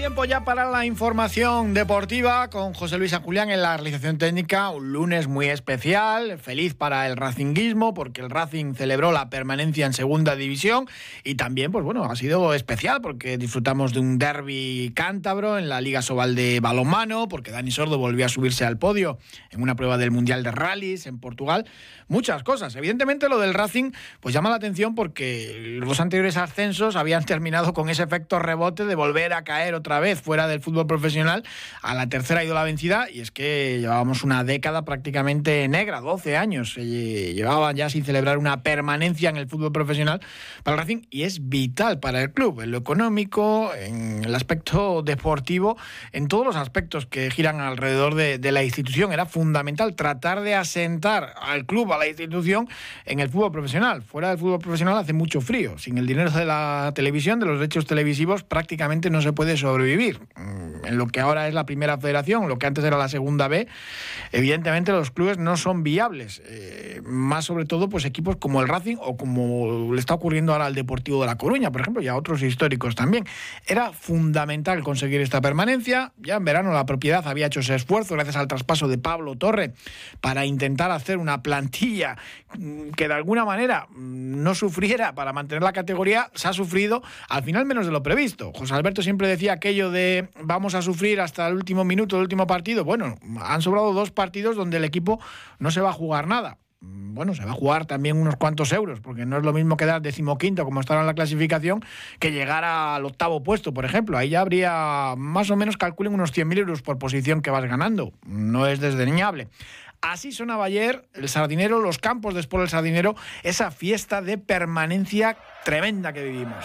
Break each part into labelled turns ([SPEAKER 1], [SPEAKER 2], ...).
[SPEAKER 1] tiempo ya para la información deportiva con José Luis San Julián en la realización técnica. Un lunes muy especial, feliz para el racinguismo porque el Racing celebró la permanencia en segunda división y también, pues bueno, ha sido especial porque disfrutamos de un derby cántabro en la Liga Sobal de balonmano, porque Dani Sordo volvió a subirse al podio en una prueba del Mundial de Rallys en Portugal. Muchas cosas. Evidentemente lo del Racing pues llama la atención porque los anteriores ascensos habían terminado con ese efecto rebote de volver a caer otra vez fuera del fútbol profesional. A la tercera ha ido la vencida y es que llevábamos una década prácticamente negra, 12 años. llevaban ya sin celebrar una permanencia en el fútbol profesional para el Racing y es vital para el club, en lo económico, en el aspecto deportivo, en todos los aspectos que giran alrededor de, de la institución. Era fundamental tratar de asentar al club, a la institución, en el fútbol profesional. Fuera del fútbol profesional hace mucho frío. Sin el dinero de la televisión, de los derechos televisivos, prácticamente no se puede sobrevivir. Mm, en lo que ahora es la primera federación, lo que antes era la segunda B, evidentemente los clubes no son viables. Eh, más sobre todo, pues equipos como el Racing o como le está ocurriendo ahora al Deportivo de La Coruña, por ejemplo, y a otros históricos también. Era fundamental conseguir esta permanencia. Ya en verano la propiedad había hecho ese esfuerzo gracias al traspaso de Pablo Torre para intentar hacer una plantilla mm, que de alguna manera mm, no sufriera para mantener la categoría. Se ha sufrido al final menos de lo previsto. José Alberto siempre decía aquello de vamos a sufrir hasta el último minuto del último partido. Bueno, han sobrado dos partidos donde el equipo no se va a jugar nada mm, bueno, se va a jugar también unos cuantos euros, porque no es lo mismo quedar decimoquinto, como estaba en la clasificación, que llegar al octavo puesto, por ejemplo. Ahí ya habría, más o menos, calculen unos 100.000 euros por posición que vas ganando. No es desdeñable. Así sonaba ayer el Sardinero, los campos después del Sardinero, esa fiesta de permanencia tremenda que vivimos.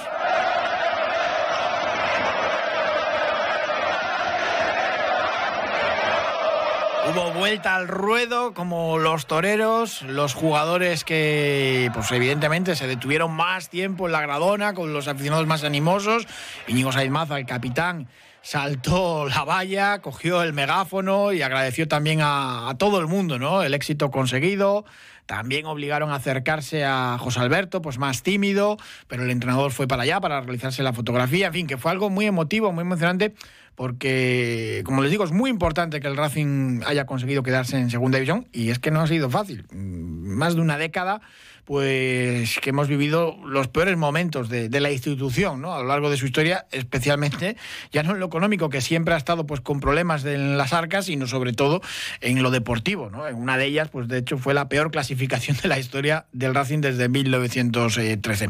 [SPEAKER 1] Hubo vuelta al ruedo como los toreros, los jugadores que, pues evidentemente, se detuvieron más tiempo en la gradona con los aficionados más animosos. Íñigo Saizmaza, el capitán, saltó la valla, cogió el megáfono y agradeció también a, a, todo el mundo, ¿no? El éxito conseguido. También obligaron a acercarse a José Alberto, pues más tímido, pero el entrenador fue para allá para realizarse la fotografía. En fin, que fue algo muy emotivo, muy emocionante porque, como les digo, es muy importante que el Racing haya conseguido quedarse en segunda división y es que no ha sido fácil. Más de una década pues que hemos vivido los peores momentos de, la institución ¿no? a lo largo de su historia, especialmente ya no en lo económico, que siempre ha estado pues con problemas en las arcas, sino sobre todo en lo deportivo. ¿no? En una de ellas, pues de hecho fue la peor clasificación de la historia del Racing desde 1913.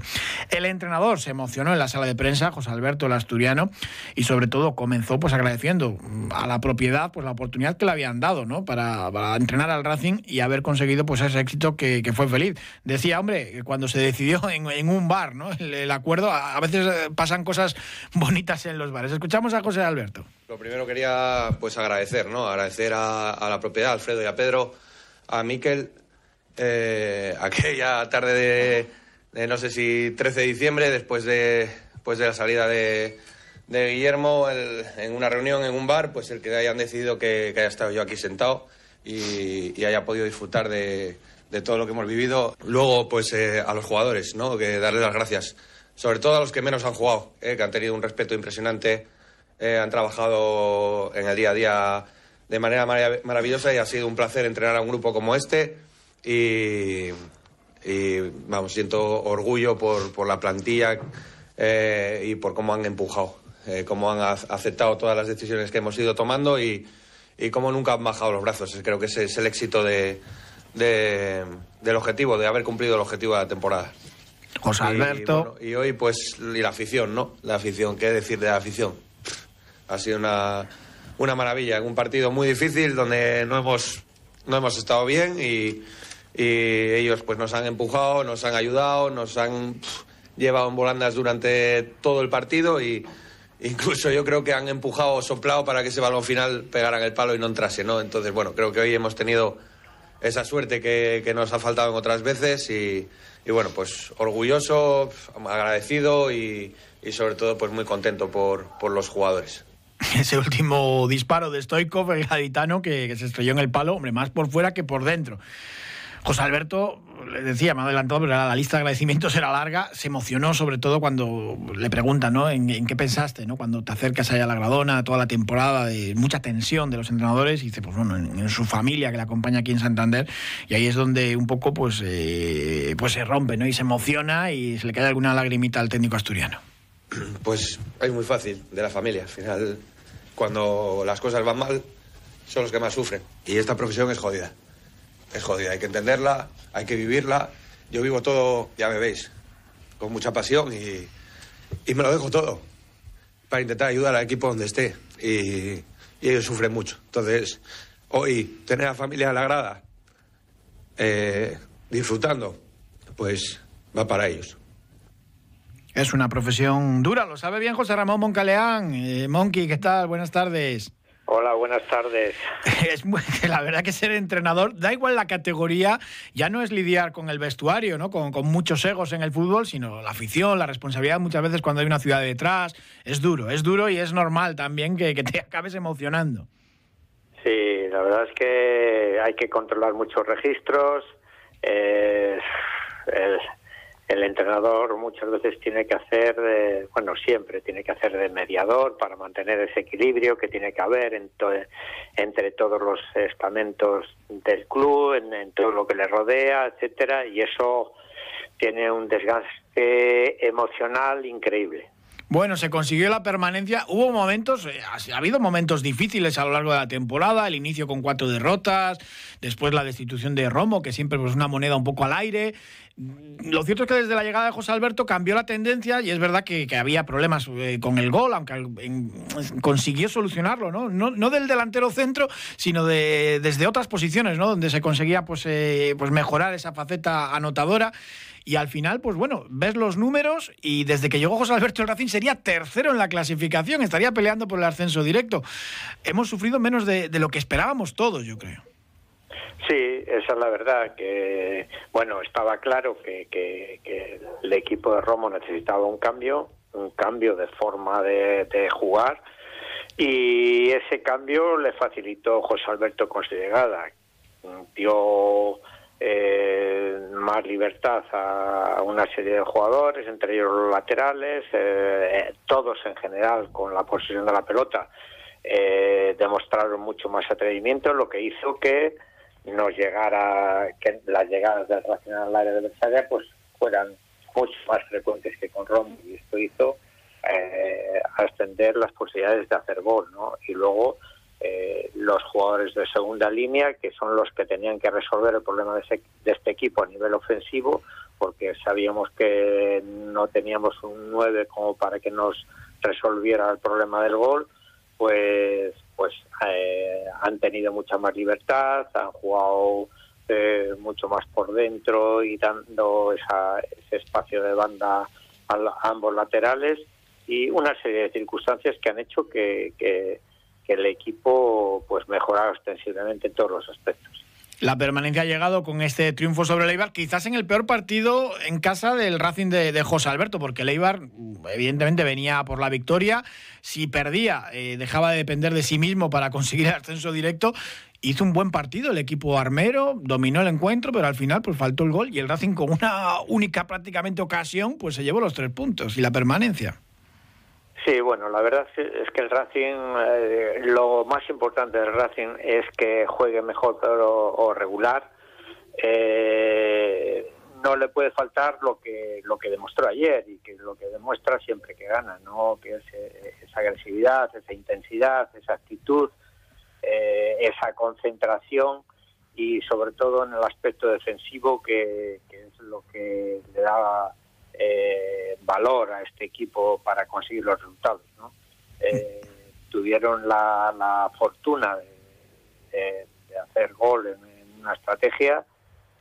[SPEAKER 1] El entrenador se emocionó en la sala de prensa, José Alberto el Asturiano, y sobre todo comenzó pues agradeciendo a la propiedad pues la oportunidad que le habían dado ¿no? para, entrenar al Racing y haber conseguido pues ese éxito que, fue feliz. Hombre, cuando se decidió en, un bar, ¿no? El, acuerdo, a, veces eh, pasan cosas bonitas en los bares. Escuchamos a José Alberto.
[SPEAKER 2] Lo primero quería pues agradecer, ¿no? Agradecer a, la propiedad, a Alfredo y a Pedro, a Miquel, eh, aquella tarde de, no sé si 13 de diciembre, después de, pues de la salida de, Guillermo en una reunión en un bar, pues el que hayan decidido que, haya estado yo aquí sentado y haya podido disfrutar de, de todo lo que hemos vivido. Luego, pues eh, a los jugadores, ¿no? Que darles las gracias. Sobre todo a los que menos han jugado, eh, que han tenido un respeto impresionante, eh, han trabajado en el día a día de manera maravillosa y ha sido un placer entrenar a un grupo como este. Y, vamos, siento orgullo por, por la plantilla y por cómo han empujado, cómo han aceptado todas las decisiones que hemos ido tomando y, y cómo nunca han bajado los brazos. Creo que ese es el éxito de, del objetivo, de haber cumplido el objetivo de la temporada.
[SPEAKER 1] José Alberto.
[SPEAKER 2] Y, hoy, pues, y la afición, ¿no? La afición, ¿qué decir de la afición? Ha sido una, una maravilla, un partido muy difícil donde no hemos, no hemos estado bien y, ellos pues nos han empujado, nos han ayudado, nos han llevado en volandas durante todo el partido y, incluso yo creo que han empujado o soplado para que ese balón final pegara en el palo y no entrase, ¿no? Entonces, bueno, creo que hoy hemos tenido esa suerte que, que nos ha faltado en otras veces y, bueno, pues orgulloso, agradecido y, y, sobre todo pues muy contento por, por los jugadores.
[SPEAKER 1] Ese último disparo de Stoikov, el gaditano, que, que se estrelló en el palo, hombre, más por fuera que por dentro. José Alberto, le decía, me ha adelantado, pero la lista de agradecimientos era larga. Se emocionó sobre todo cuando le preguntan, ¿no? ¿En, qué pensaste, ¿no? Cuando te acercas allá a la Gradona, toda la temporada, de mucha tensión de los entrenadores, y dice, pues bueno, en, en su familia que le acompaña aquí en Santander, y ahí es donde un poco, pues, eh, pues se rompe, ¿no? Y se emociona y se le cae alguna lagrimita al técnico asturiano.
[SPEAKER 2] Pues es muy fácil, de la familia. Al final, cuando las cosas van mal, son los que más sufren. Y esta profesión es jodida es jodida. Hay que entenderla, hay que vivirla. Yo vivo todo, ya me veis, con mucha pasión y, y me lo dejo todo para intentar ayudar al equipo donde esté. Y, ellos sufren mucho. Entonces, hoy tener a familia a la grada, eh, disfrutando, pues va para ellos.
[SPEAKER 1] Es una profesión dura, lo sabe bien José Ramón Moncaleán. Eh, Monkey, ¿qué tal? Buenas tardes.
[SPEAKER 3] Hola, buenas tardes.
[SPEAKER 1] Es muy, la verdad que ser entrenador, da igual la categoría, ya no es lidiar con el vestuario, ¿no? Con, con, muchos egos en el fútbol, sino la afición, la responsabilidad muchas veces cuando hay una ciudad detrás. Es duro, es duro y es normal también que, que te acabes emocionando.
[SPEAKER 3] Sí, la verdad es que hay que controlar muchos registros. Eh, el, el entrenador muchas veces tiene que hacer, de, bueno, siempre tiene que hacer de mediador para mantener ese equilibrio que tiene que haber en entre todos los estamentos del club, en, todo lo que le rodea, etcétera, y eso tiene un desgaste emocional increíble.
[SPEAKER 1] Bueno, se consiguió la permanencia. Hubo momentos, eh, ha habido momentos difíciles a lo largo de la temporada. El inicio con cuatro derrotas, después la destitución de Romo, que siempre es pues, una moneda un poco al aire. Lo cierto es que desde la llegada de José Alberto cambió la tendencia y es verdad que, había problemas eh, con el gol, aunque consiguió solucionarlo, ¿no? ¿no? No del delantero centro, sino de, desde otras posiciones, ¿no? Donde se conseguía pues, eh, pues mejorar esa faceta anotadora. Y al final, pues bueno, ves los números y desde que llegó José Alberto el sería tercero en la clasificación, estaría peleando por el ascenso directo. Hemos sufrido menos de, lo que esperábamos todos, yo creo.
[SPEAKER 3] Sí, esa es la verdad, que bueno, estaba claro que, que, el equipo de Romo necesitaba un cambio, un cambio de forma de, de jugar y ese cambio le facilitó José Alberto con su llegada. Dio eh, más libertad a una serie de jugadores, entre ellos los laterales, eh, todos en general con la posesión de la pelota, eh, demostraron mucho más atrevimiento, lo que hizo que nos llegara, que las llegadas del Racional al área adversaria pues fueran mucho más frecuentes que con Rom y esto hizo eh, ascender las posibilidades de hacer gol, ¿no? Y luego eh, los jugadores de segunda línea, que son los que tenían que resolver el problema de, ese, de este equipo a nivel ofensivo, porque sabíamos que no teníamos un 9 como para que nos resolviera el problema del gol, pues pues eh, han tenido mucha más libertad, han jugado eh, mucho más por dentro y dando esa, ese espacio de banda a, a, ambos laterales. Y una serie de circunstancias que han hecho que, que, que el equipo pues mejorara ostensiblemente en todos los aspectos.
[SPEAKER 1] La permanencia ha llegado con este triunfo sobre el Eibar, quizás en el peor partido en casa del Racing de, José Alberto, porque el Eibar evidentemente venía por la victoria, si perdía eh, dejaba de depender de sí mismo para conseguir el ascenso directo, hizo un buen partido el equipo armero, dominó el encuentro, pero al final pues faltó el gol y el Racing con una única prácticamente ocasión pues se llevó los tres puntos y la permanencia.
[SPEAKER 3] Sí, bueno, la verdad es que el Racing, eh, lo más importante del Racing es que juegue mejor pero, o regular. Eh, no le puede faltar lo que lo que demostró ayer y que lo que demuestra siempre que gana, ¿no? Que es eh, esa agresividad, esa intensidad, esa actitud, eh, esa concentración y sobre todo en el aspecto defensivo que, es lo que le da eh, valor a este equipo para conseguir los resultados. ¿no? Eh, tuvieron la, la fortuna de, hacer gol en, una estrategia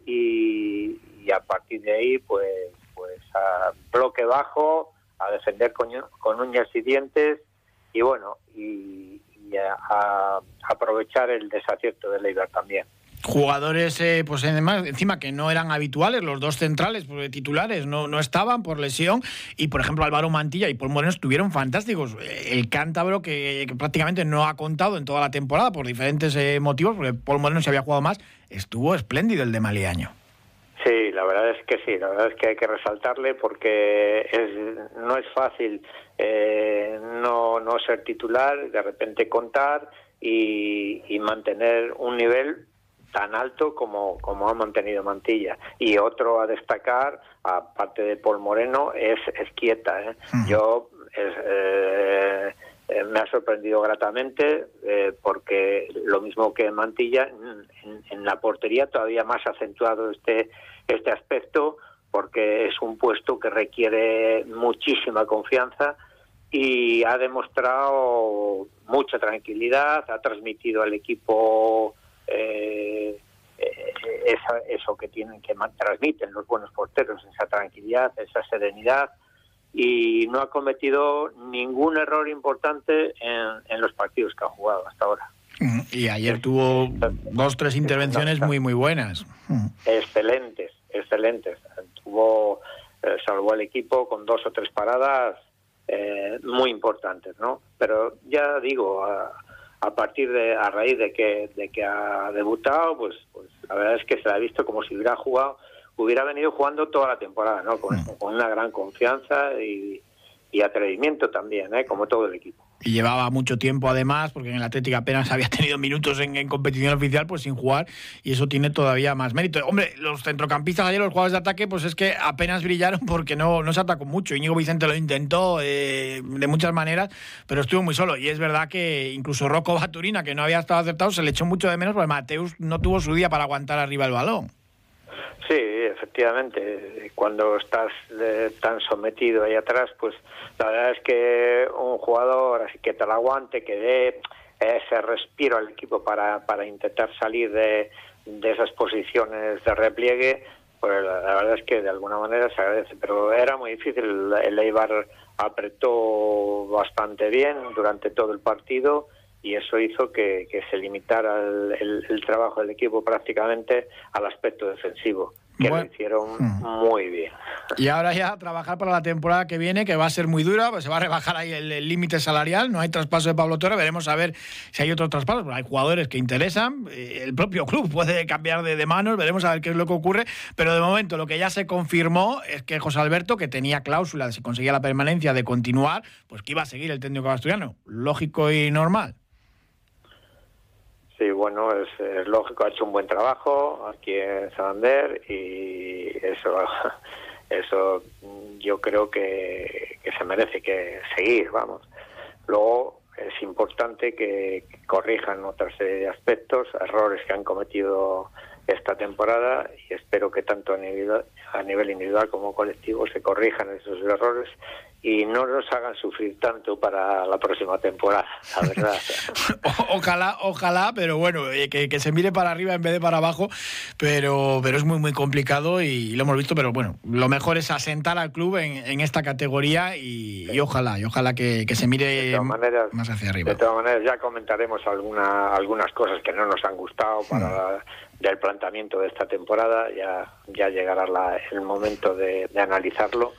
[SPEAKER 3] y, y, a partir de ahí, pues, pues a bloque bajo, a defender con, uñas y dientes y bueno, y, a, aprovechar el desacierto de Leibar también
[SPEAKER 1] jugadores eh, pues encima que no eran habituales los dos centrales pues, titulares no, no estaban por lesión. Y por ejemplo Álvaro Mantilla y Paul Moreno estuvieron fantásticos. El cántabro que, prácticamente no ha contado en toda la temporada por diferentes eh, motivos porque Paul Moreno se había jugado más estuvo espléndido el de Maliaño.
[SPEAKER 3] Sí, la verdad es que sí, la verdad es que hay que resaltarle porque no es fácil eh, no, no ser titular, de repente contar y, y mantener un nivel tan alto como, como ha mantenido Mantilla. Y otro a destacar, aparte de Paul Moreno, es Esquieta. ¿eh? Yo eh, eh, me ha sorprendido gratamente porque lo mismo que Mantilla, en, la portería todavía más acentuado este, este aspecto porque es un puesto que requiere muchísima confianza y ha demostrado mucha tranquilidad, ha transmitido al equipo eh, eh, eso que tienen que transmiten los buenos porteros, esa tranquilidad, esa serenidad y no ha cometido ningún error importante en, los partidos que ha jugado hasta ahora.
[SPEAKER 1] Mm, y ayer tuvo dos, tres intervenciones muy, muy buenas.
[SPEAKER 3] Mm. Excelentes, excelentes. Tuvo, eh, salvó al equipo con dos o tres paradas eh, muy importantes, ¿no? Pero ya digo, a partir de a raíz de que de que ha debutado pues pues la verdad es que se ha visto como si hubiera jugado hubiera venido jugando toda la temporada no con, mm. con una gran confianza y, y atrevimiento también, ¿eh? como todo el equipo.
[SPEAKER 1] Y llevaba mucho tiempo además, porque en el Atlético apenas había tenido minutos en, competición oficial, pues sin jugar, y eso tiene todavía más mérito. Hombre, los centrocampistas ayer, los jugadores de ataque, pues es que apenas brillaron porque no, no se atacó mucho. Íñigo Vicente lo intentó eh, de muchas maneras, pero estuvo muy solo. Y es verdad que incluso Rocco Baturina, que no había estado aceptado, se le echó mucho de menos, porque Mateus no tuvo su día para aguantar arriba el balón.
[SPEAKER 3] Sí, efectivamente. Cuando estás eh, tan sometido ahí atrás, pues la verdad es que un jugador así que te lo aguante, que dé ese respiro al equipo para, para intentar salir de, de esas posiciones de repliegue, pues la, verdad es que de alguna manera se agradece. Pero era muy difícil. El Eibar apretó bastante bien durante todo el partido y eso hizo que, se limitara el, trabajo del equipo prácticamente al aspecto defensivo, que lo hicieron hmm. muy bien.
[SPEAKER 1] Y ahora ya trabajar para la temporada que viene, que va a ser muy dura, pues se va a rebajar ahí el límite salarial, no hay traspaso de Pablo Torre, veremos a ver si hay otros traspasos, hay jugadores que interesan, eh, el propio club puede cambiar de, de, manos, veremos a ver qué es lo que ocurre, pero de momento lo que ya se confirmó es que José Alberto, que tenía cláusula si conseguía la permanencia de continuar, pues que iba a seguir el técnico asturiano, lógico y normal.
[SPEAKER 3] Sí, bueno, es, lógico, ha hecho un buen trabajo aquí en Santander y eso, eso yo creo que, se merece que seguir, vamos. Luego es importante que corrijan otra serie de aspectos, errores que han cometido esta temporada y espero que tanto a nivel, a nivel individual como colectivo se corrijan esos errores y no nos hagan sufrir tanto para la próxima temporada, la verdad.
[SPEAKER 1] ojalá, ojalá, pero bueno, eh, que, se mire para arriba en vez de para abajo, pero, pero es muy, muy complicado y, lo hemos visto, pero bueno, lo mejor es asentar al club en, esta categoría y, ojalá, y ojalá que, se mire más hacia arriba.
[SPEAKER 3] De todas maneras, ya comentaremos alguna, algunas cosas que no nos han gustado para... Mm. Del planteamiento de esta temporada, ya, ya llegará el momento de analizarlo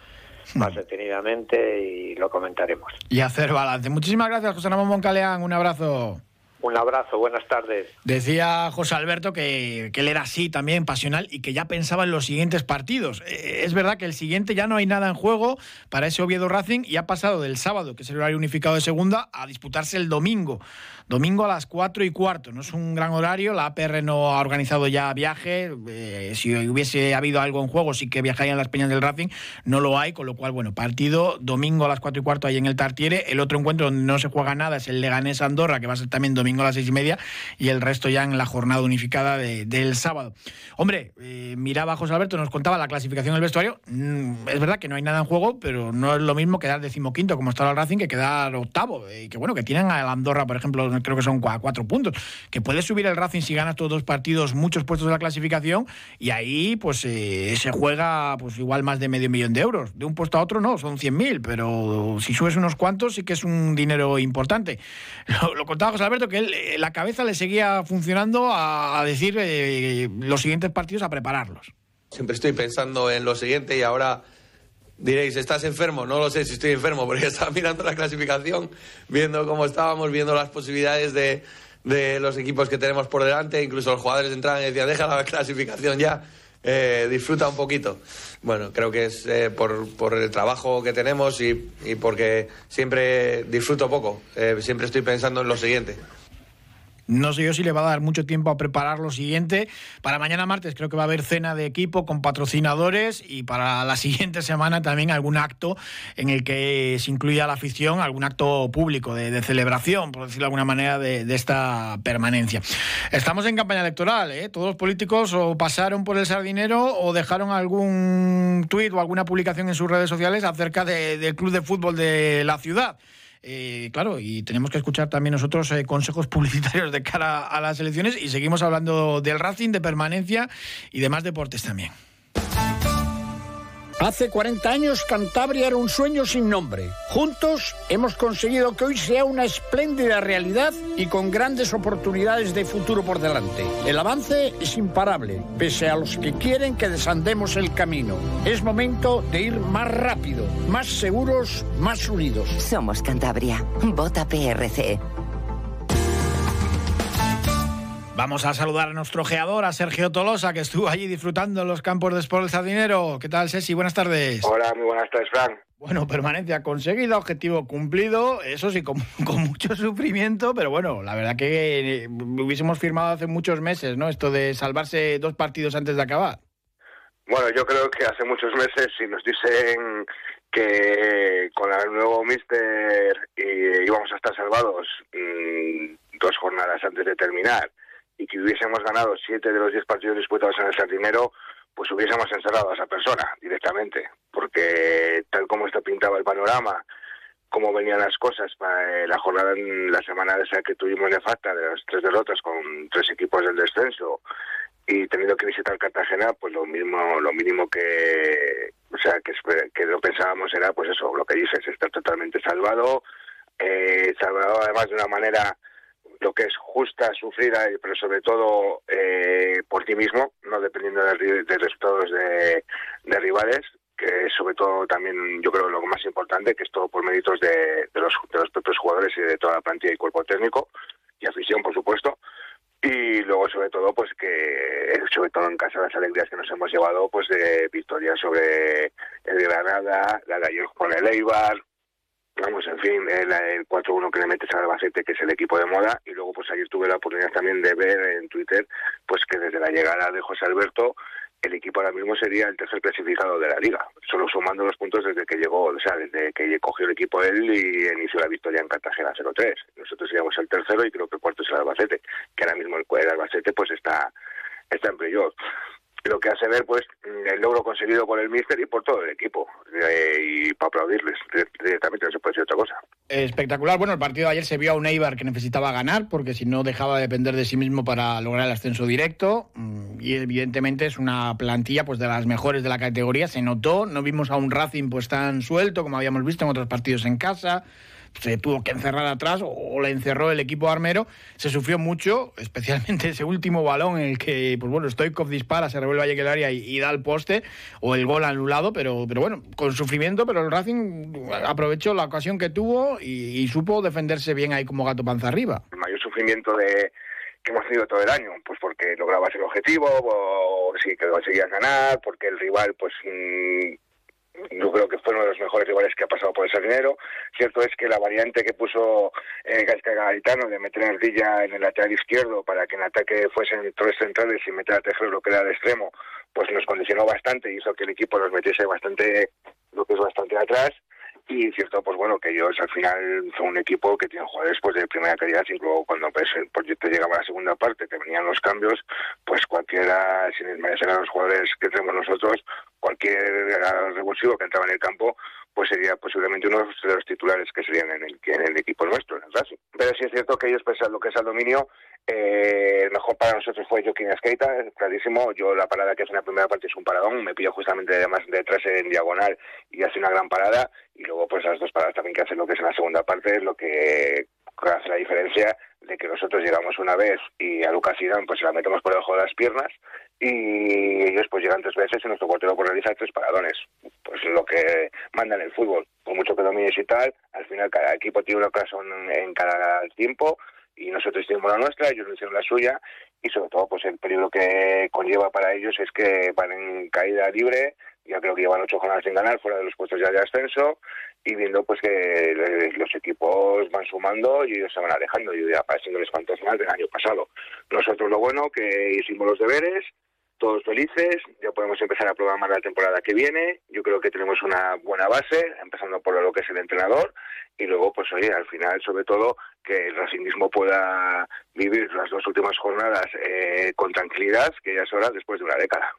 [SPEAKER 3] más detenidamente y lo comentaremos.
[SPEAKER 1] Y hacer balance. Muchísimas gracias, José Ramón Moncaleán. Un abrazo.
[SPEAKER 3] Un abrazo, buenas tardes.
[SPEAKER 1] Decía José Alberto que, él era así también, pasional, y que ya pensaba en los siguientes partidos. Eh, es verdad que el siguiente ya no hay nada en juego para ese Oviedo Racing y ha pasado del sábado, que es el horario unificado de segunda, a disputarse el domingo. Domingo a las 4 y cuarto. No es un gran horario, la APR no ha organizado ya viaje. Eh, si hubiese habido algo en juego, sí que viajarían las peñas del Racing. No lo hay, con lo cual, bueno, partido domingo a las 4 y cuarto ahí en el Tartiere. El otro encuentro donde no se juega nada es el Leganés Andorra, que va a ser también domingo domingo a las seis y media y el resto ya en la jornada unificada del sábado. Hombre, eh, miraba José Alberto, nos contaba la clasificación del vestuario. Mm, es verdad que no hay nada en juego, pero no es lo mismo quedar decimoquinto como está el Racing que quedar octavo. Y que bueno, que tienen a Andorra, por ejemplo, creo que son cuatro puntos. Que puede subir el Racing si ganas todos los partidos, muchos puestos de la clasificación, y ahí pues eh, se juega pues igual más de medio millón de euros. De un puesto a otro no, son 100.000, pero si subes unos cuantos sí que es un dinero importante. Lo, contaba José Alberto, que él, eh, la cabeza le seguía funcionando a, decir eh, los siguientes partidos a prepararlos.
[SPEAKER 2] Siempre estoy pensando en lo siguiente y ahora diréis, ¿estás enfermo? No lo sé si estoy enfermo, porque estaba mirando la clasificación, viendo cómo estábamos, viendo las posibilidades de, de los equipos que tenemos por delante, incluso los jugadores entraban y decían, deja la clasificación ya, eh, disfruta un poquito. Bueno, creo que es eh, por, por, el trabajo que tenemos y, y porque siempre disfruto poco, eh, siempre estoy pensando en lo siguiente.
[SPEAKER 1] No sé yo si le va a dar mucho tiempo a preparar lo siguiente. Para mañana martes creo que va a haber cena de equipo con patrocinadores y para la siguiente semana también algún acto en el que se incluya la afición, algún acto público de, celebración, por decirlo de alguna manera, de, esta permanencia. Estamos en campaña electoral, ¿eh? Todos los políticos o pasaron por el sardinero o dejaron algún tuit o alguna publicación en sus redes sociales acerca del club de fútbol de la ciudad. Eh, claro, y tenemos que escuchar también nosotros eh, consejos publicitarios de cara a las elecciones y seguimos hablando del Racing, de permanencia y demás deportes también.
[SPEAKER 4] Hace 40 años Cantabria era un sueño sin nombre. Juntos hemos conseguido que hoy sea una espléndida realidad y con grandes oportunidades de futuro por delante. El avance es imparable, pese a los que quieren que desandemos el camino. Es momento de ir más rápido, más seguros, más unidos.
[SPEAKER 5] Somos Cantabria. Vota PRC.
[SPEAKER 1] Vamos a saludar a nuestro geador, a Sergio Tolosa, que estuvo allí disfrutando en los campos de Sport del Sardinero. ¿Qué tal, Ceci? Buenas tardes.
[SPEAKER 6] Hola, muy buenas tardes, Frank.
[SPEAKER 1] Bueno, permanencia conseguida, objetivo cumplido, eso sí, con, mucho sufrimiento, pero bueno, la verdad que eh, hubiésemos firmado hace muchos meses, ¿no? Esto de salvarse dos partidos antes de acabar.
[SPEAKER 6] Bueno, yo creo que hace muchos meses, si nos dicen que con el nuevo Mister íbamos a estar salvados mm, dos jornadas antes de terminar, y que hubiésemos ganado siete de los diez partidos disputados en el Sardinero, pues hubiésemos encerrado a esa persona directamente, porque tal como está pintado el panorama, cómo venían las cosas para la jornada en la semana esa que tuvimos de falta de las tres derrotas con tres equipos del descenso y teniendo que visitar Cartagena, pues lo mismo, lo mínimo que, o sea, que, que lo pensábamos era, pues eso, lo que dices, estar totalmente salvado, eh, salvado además de una manera lo que es justa, sufrida, pero sobre todo eh, por ti mismo, no dependiendo de, de resultados de, rivales, que es sobre todo también yo creo lo más importante, que es todo por méritos de, los, de los propios jugadores y de toda la plantilla y cuerpo técnico, y afición, por supuesto. Y luego, sobre todo, pues que, sobre todo en casa, las alegrías que nos hemos llevado, pues de victoria sobre el Granada, la de ayer con el Eibar, vamos, en fin, el, el 4-1 que le metes al Albacete, que es el equipo de moda, y luego pues ayer tuve la oportunidad también de ver en Twitter, pues que desde la llegada de José Alberto, el equipo ahora mismo sería el tercer clasificado de la liga, solo sumando los puntos desde que llegó, o sea, desde que cogió el equipo él y inició la victoria en Cartagena 0-3. Nosotros seríamos el tercero y creo que el cuarto es el Albacete, que ahora mismo el, el Albacete pues está, está en playoff lo que hace ver pues el logro conseguido por el míster y por todo el equipo eh, y para aplaudirles directamente no se puede decir otra cosa.
[SPEAKER 1] Espectacular. Bueno el partido de ayer se vio a un Eibar que necesitaba ganar porque si no dejaba de depender de sí mismo para lograr el ascenso directo mm, y evidentemente es una plantilla pues de las mejores de la categoría. Se notó no vimos a un Racing pues tan suelto como habíamos visto en otros partidos en casa se tuvo que encerrar atrás o, le encerró el equipo armero. Se sufrió mucho, especialmente ese último balón en el que, pues bueno, Stoikov dispara, se revuelve a llegar área y, da el poste o el gol anulado, pero, pero bueno, con sufrimiento, pero el Racing aprovechó la ocasión que tuvo y, supo defenderse bien ahí como gato panza arriba.
[SPEAKER 6] El mayor sufrimiento de que hemos tenido todo el año, pues porque lograbas el objetivo, o sí, que conseguías ganar, porque el rival pues mm, yo creo que fue uno de los mejores rivales que ha pasado por ese dinero. Cierto es que la variante que puso eh, Garitano de meter a Ardilla en el lateral izquierdo para que en ataque fuesen tres centrales y meter a Tejero lo que era de extremo, pues nos condicionó bastante y hizo que el equipo nos metiese bastante, lo bastante atrás y cierto, pues bueno, que ellos al final son un equipo que tiene jugadores pues de primera calidad, incluso cuando pues, pues te llegaba a la segunda parte, que venían los cambios, pues cualquiera, sin desmerecer a los jugadores que tenemos nosotros, cualquier revulsivo que entraba en el campo, pues sería posiblemente uno de los titulares que serían en el, en el equipo nuestro, en el Racing. Pero sí es cierto que ellos, pese a lo que es al dominio, eh, el mejor para nosotros fue Joaquín Esqueita, clarísimo. Yo la parada que hace en la primera parte es un paradón, me pillo justamente además detrás en diagonal y hace una gran parada. Y luego, pues las dos paradas también que hacen lo que es en la segunda parte es lo que hace la diferencia de que nosotros llegamos una vez y a Lucas Irán pues se la metemos por debajo de las piernas y ellos pues llegan tres veces y nuestro portero por realizar tres paradones. Pues lo que manda en el fútbol. Por mucho que domines y tal, al final cada equipo tiene una ocasión en cada tiempo y nosotros hicimos la nuestra, ellos hicieron la suya y sobre todo pues el peligro que conlleva para ellos es que van en caída libre, ya creo que llevan ocho jornadas sin ganar fuera de los puestos ya de ascenso y viendo pues que los equipos van sumando y ellos se van alejando y ya pareciéndoles fantasmas del año pasado. Nosotros lo bueno que hicimos los deberes, todos felices, ya podemos empezar a programar la temporada que viene, yo creo que tenemos una buena base, empezando por lo que es el entrenador y luego pues oye, al final sobre todo que el racismo pueda vivir las dos últimas jornadas eh, con tranquilidad, que ya es hora después de una década.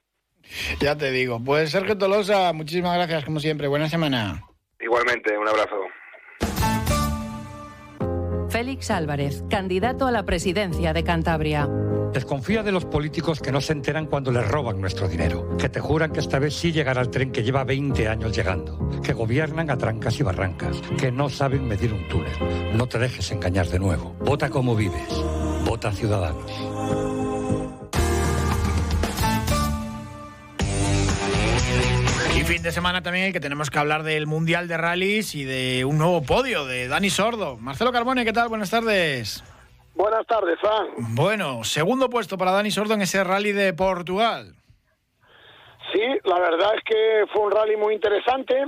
[SPEAKER 1] Ya te digo. Pues Sergio Tolosa, muchísimas gracias como siempre. Buena semana.
[SPEAKER 6] Igualmente, un abrazo.
[SPEAKER 7] Félix Álvarez, candidato a la presidencia de Cantabria.
[SPEAKER 8] Desconfía de los políticos que no se enteran cuando les roban nuestro dinero, que te juran que esta vez sí llegará el tren que lleva 20 años llegando, que gobiernan a trancas y barrancas, que no saben medir un túnel. No te dejes engañar de nuevo. Vota como vives. Vota Ciudadanos.
[SPEAKER 1] Fin de semana también que tenemos que hablar del Mundial de Rallys y de un nuevo podio de Dani Sordo. Marcelo Carbone, ¿qué tal? Buenas tardes.
[SPEAKER 9] Buenas tardes, Fran.
[SPEAKER 1] Bueno, segundo puesto para Dani Sordo en ese rally de Portugal.
[SPEAKER 9] Sí, la verdad es que fue un rally muy interesante,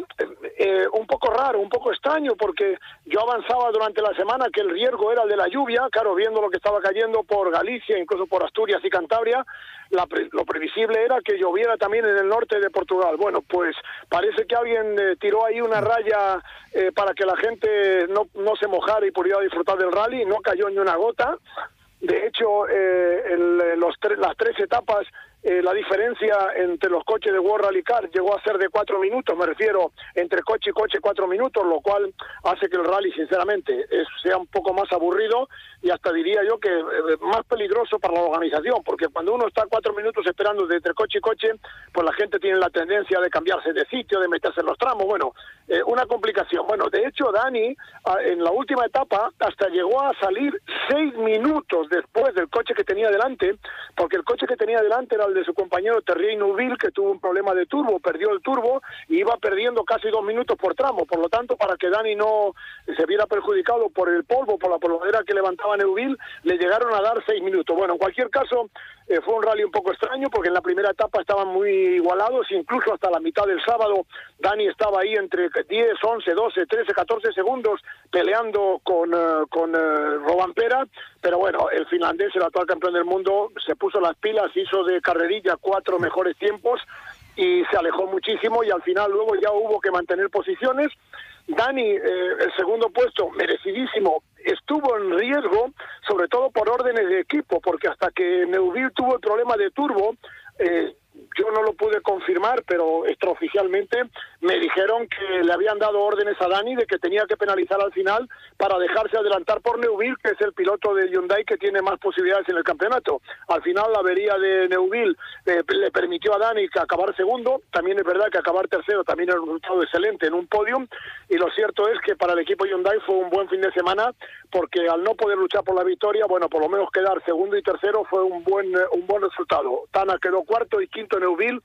[SPEAKER 9] eh, un poco raro, un poco extraño, porque yo avanzaba durante la semana que el riesgo era el de la lluvia, claro, viendo lo que estaba cayendo por Galicia, incluso por Asturias y Cantabria, lo previsible era que lloviera también en el norte de Portugal. Bueno, pues parece que alguien eh, tiró ahí una raya eh, para que la gente no, no se mojara y pudiera disfrutar del rally, no cayó ni una gota. De hecho, el, los las tres etapas eh, la diferencia entre los coches de World Rally Car llegó a ser de cuatro minutos, me refiero entre coche y coche cuatro minutos, lo cual hace que el rally, sinceramente, sea un poco más aburrido y hasta diría yo que eh, más peligroso para la organización, porque cuando uno está cuatro minutos esperando entre coche y coche, pues la gente tiene la tendencia de cambiarse de sitio, de meterse en los tramos, bueno, eh, una complicación. Bueno, de hecho, Dani, en la última etapa, hasta llegó a salir seis minutos después del coche que tenía delante, porque el coche que tenía delante era de su compañero Terrier Nubil, que tuvo un problema de turbo, perdió el turbo y iba perdiendo casi dos minutos por tramo. Por lo tanto, para que Dani no se viera perjudicado por el polvo, por la polvadera que levantaba Neuville, le llegaron a dar seis minutos. Bueno, en cualquier caso, eh, fue un rally un poco extraño porque en la primera etapa estaban muy igualados, incluso hasta la mitad del sábado Dani estaba ahí entre 10, 11, 12, 13, 14 segundos peleando con, uh, con Robampera, pero bueno, el finlandés, el actual campeón del mundo, se puso las pilas, hizo de carrerilla cuatro mejores tiempos y se alejó muchísimo y al final luego ya hubo que mantener posiciones. Dani, eh, el segundo puesto, merecidísimo, estuvo en riesgo, sobre todo por órdenes de equipo, porque hasta que Neuville tuvo el problema de turbo, eh, yo no lo pude confirmar, pero extraoficialmente me dijeron que le habían dado órdenes a Dani de que tenía que penalizar al final para dejarse adelantar por Neuville, que es el piloto de Hyundai que tiene más posibilidades en el campeonato. Al final la avería de Neuville eh, le permitió a Dani acabar segundo, también es verdad que acabar tercero también era un resultado excelente en un podium, y lo cierto es que para el equipo Hyundai fue un buen fin de semana, porque al no poder luchar por la victoria, bueno, por lo menos quedar segundo y tercero fue un buen, un buen resultado. Tana quedó cuarto y quinto Neuville,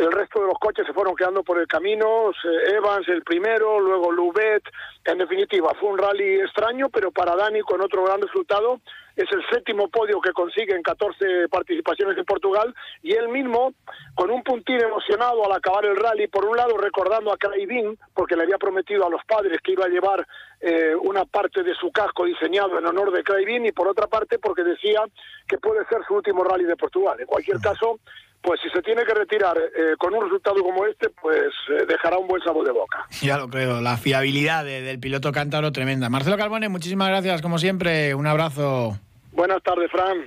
[SPEAKER 9] el resto de los coches se fueron quedando por el camino, Evans el primero, luego Lubet, en definitiva fue un rally extraño, pero para Dani con otro gran resultado, es el séptimo podio que consigue en 14 participaciones en Portugal. Y él mismo con un puntín emocionado al acabar el rally, por un lado recordando a Craibin, porque le había prometido a los padres que iba a llevar eh, una parte de su casco diseñado en honor de Craibin y por otra parte porque decía que puede ser su último rally de Portugal. En cualquier caso, pues si se tiene que retirar eh, con un resultado como este, pues eh, dejará un buen sabor de boca.
[SPEAKER 1] Ya lo creo, la fiabilidad del piloto cántabro tremenda. Marcelo Carbone, muchísimas gracias, como siempre, un abrazo.
[SPEAKER 9] Buenas tardes, Fran.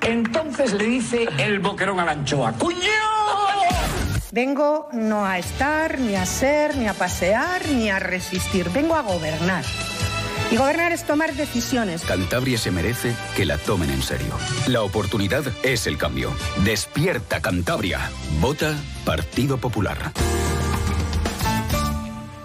[SPEAKER 4] Entonces le dice el boquerón a la anchoa, ¡Cuño!
[SPEAKER 10] Vengo no a estar, ni a ser, ni a pasear, ni a resistir. Vengo a gobernar. Y gobernar es tomar decisiones.
[SPEAKER 11] Cantabria se merece que la tomen en serio. La oportunidad es el cambio. Despierta Cantabria. Vota Partido Popular.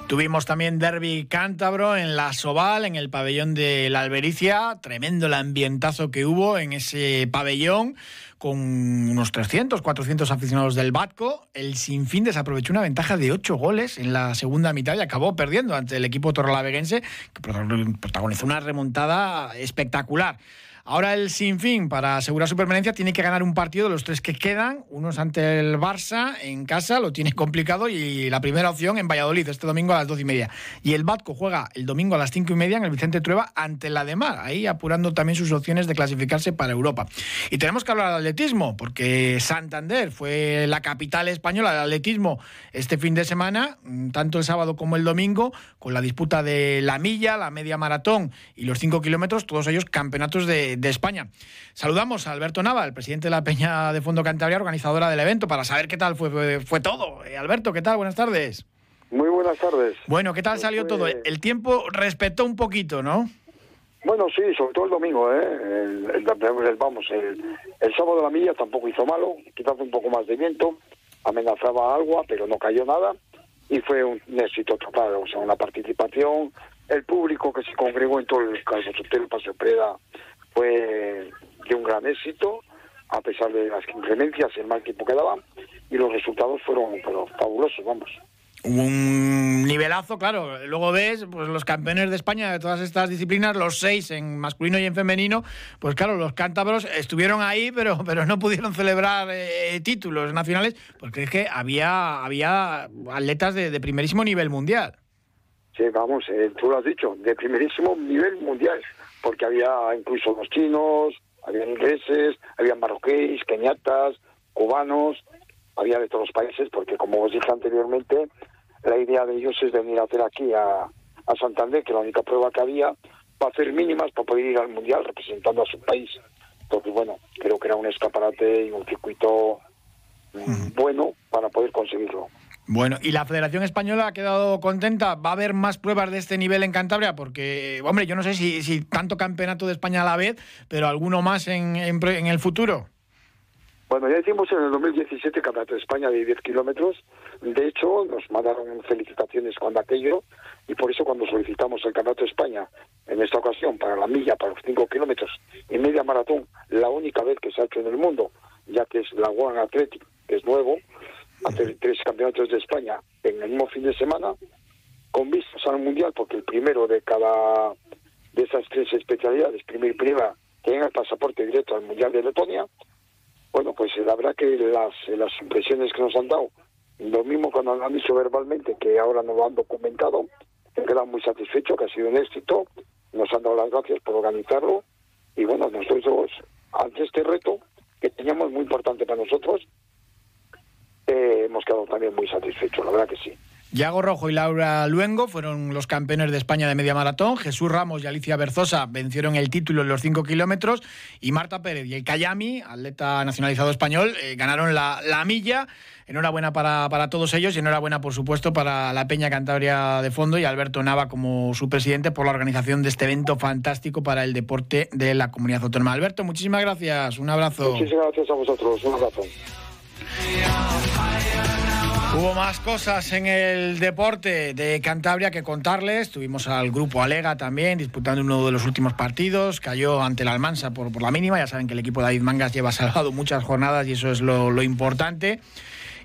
[SPEAKER 1] Tuvimos también derby cántabro en la Soval, en el pabellón de la Albericia. Tremendo el ambientazo que hubo en ese pabellón con unos 300, 400 aficionados del Batco. El Sinfín desaprovechó una ventaja de 8 goles en la segunda mitad y acabó perdiendo ante el equipo torrelaveguense, que protagonizó una remontada espectacular. Ahora el Sinfín, para asegurar su permanencia, tiene que ganar un partido de los tres que quedan. Uno es ante el Barça en casa, lo tiene complicado, y la primera opción en Valladolid, este domingo a las dos y media. Y el Batco juega el domingo a las cinco y media en el Vicente Trueba ante la de Mar, ahí apurando también sus opciones de clasificarse para Europa. Y tenemos que hablar de atletismo, porque Santander fue la capital española del atletismo este fin de semana, tanto el sábado como el domingo, con la disputa de la milla, la media maratón y los cinco kilómetros, todos ellos campeonatos de de España. Saludamos a Alberto Nava, el presidente de la Peña de Fondo Cantabria, organizadora del evento, para saber qué tal fue, fue, todo. Eh, Alberto, ¿qué tal? Buenas tardes.
[SPEAKER 12] Muy buenas tardes.
[SPEAKER 1] Bueno, ¿qué tal pues salió todo? El tiempo respetó un poquito, ¿no?
[SPEAKER 12] Bueno, sí, sobre todo el domingo, ¿eh? El, vamos, el, sábado de la milla tampoco hizo malo, quizás un poco más de viento, amenazaba agua, pero no cayó nada y fue un, éxito total, o sea, una participación, el público que se congregó en todo el caso Paseo Preda fue de un gran éxito, a pesar de las inclemencias, el mal tiempo que daba, y los resultados fueron fabulosos, vamos.
[SPEAKER 1] Un nivelazo, claro. Luego ves pues los campeones de España de todas estas disciplinas, los seis en masculino y en femenino, pues claro, los cántabros estuvieron ahí, pero, pero no pudieron celebrar eh, títulos nacionales, porque es que había, había atletas de, primerísimo nivel mundial.
[SPEAKER 12] Sí, vamos, eh, tú lo has dicho, de primerísimo nivel mundial porque había incluso los chinos, había ingleses, había marroquíes, keniatas, cubanos, había de todos los países, porque como os dije anteriormente, la idea de ellos es venir a hacer aquí a, a Santander, que la única prueba que había, para hacer mínimas para poder ir al Mundial representando a su país. Entonces, bueno, creo que era un escaparate y un circuito mm, bueno para poder conseguirlo.
[SPEAKER 1] Bueno, ¿y la Federación Española ha quedado contenta? ¿Va a haber más pruebas de este nivel en Cantabria? Porque, hombre, yo no sé si, si tanto campeonato de España a la vez, pero alguno más en, en, el futuro.
[SPEAKER 12] Bueno, ya hicimos en el 2017 Campeonato de España de 10 kilómetros. De hecho, nos mandaron felicitaciones cuando aquello, y por eso cuando solicitamos el Campeonato de España, en esta ocasión, para la milla, para los 5 kilómetros y media maratón, la única vez que se ha hecho en el mundo, ya que es la One Athletic, que es nuevo, hacer tres campeonatos de España en el mismo fin de semana, con vistas al Mundial, porque el primero de cada de esas tres especialidades, primera y primera, tenga el pasaporte directo al Mundial de Letonia. Bueno, pues la verdad que las, las impresiones que nos han dado, lo mismo cuando lo han dicho verbalmente, que ahora no lo han documentado, he quedado muy satisfecho, que ha sido un éxito, nos han dado las gracias por organizarlo, y bueno, nosotros, ante este reto, que teníamos muy importante para nosotros, eh, hemos quedado también muy satisfechos, la verdad que sí.
[SPEAKER 1] Yago Rojo y Laura Luengo fueron los campeones de España de media maratón. Jesús Ramos y Alicia Berzosa vencieron el título en los 5 kilómetros. Y Marta Pérez y el Cayami, atleta nacionalizado español, eh, ganaron la, milla. Enhorabuena para, para, todos ellos y enhorabuena, por supuesto, para la Peña Cantabria de Fondo y Alberto Nava como su presidente por la organización de este evento fantástico para el deporte de la comunidad autónoma. Alberto, muchísimas gracias. Un abrazo.
[SPEAKER 12] Muchísimas gracias a vosotros. Un abrazo.
[SPEAKER 1] Hubo más cosas en el deporte de Cantabria que contarles. Tuvimos al grupo Alega también disputando uno de los últimos partidos. Cayó ante la Almansa por, la mínima. Ya saben que el equipo de David Mangas lleva salvado muchas jornadas y eso es lo importante.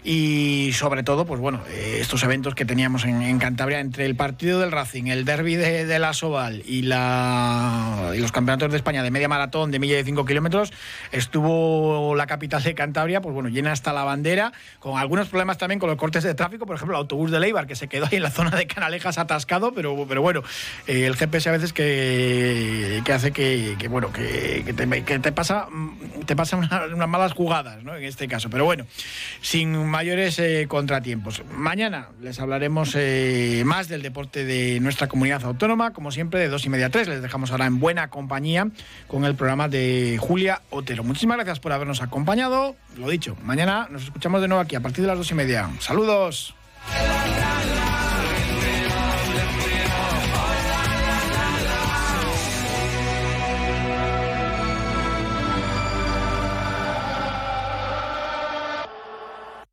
[SPEAKER 1] Y sobre todo, pues bueno, eh, estos eventos que teníamos en, Cantabria entre el partido del Racing, el derby de, la Soval y, la, y los campeonatos de España de media maratón de milla de 5 kilómetros, estuvo la capital de Cantabria, pues bueno, llena hasta la bandera, con algunos problemas también con los cortes de tráfico, por ejemplo, el autobús de Leibar que se quedó ahí en la zona de Canalejas atascado, pero, pero bueno, eh, el GPS a veces que, que hace que, bueno, que, te, te, pasa, te pasa unas malas jugadas, ¿no? En este caso, pero bueno, sin mayores eh, contratiempos. Mañana les hablaremos eh, más del deporte de nuestra comunidad autónoma, como siempre, de dos y media a tres. Les dejamos ahora en buena compañía con el programa de Julia Otero. Muchísimas gracias por habernos acompañado. Lo dicho, mañana nos escuchamos de nuevo aquí a partir de las dos y media. Saludos.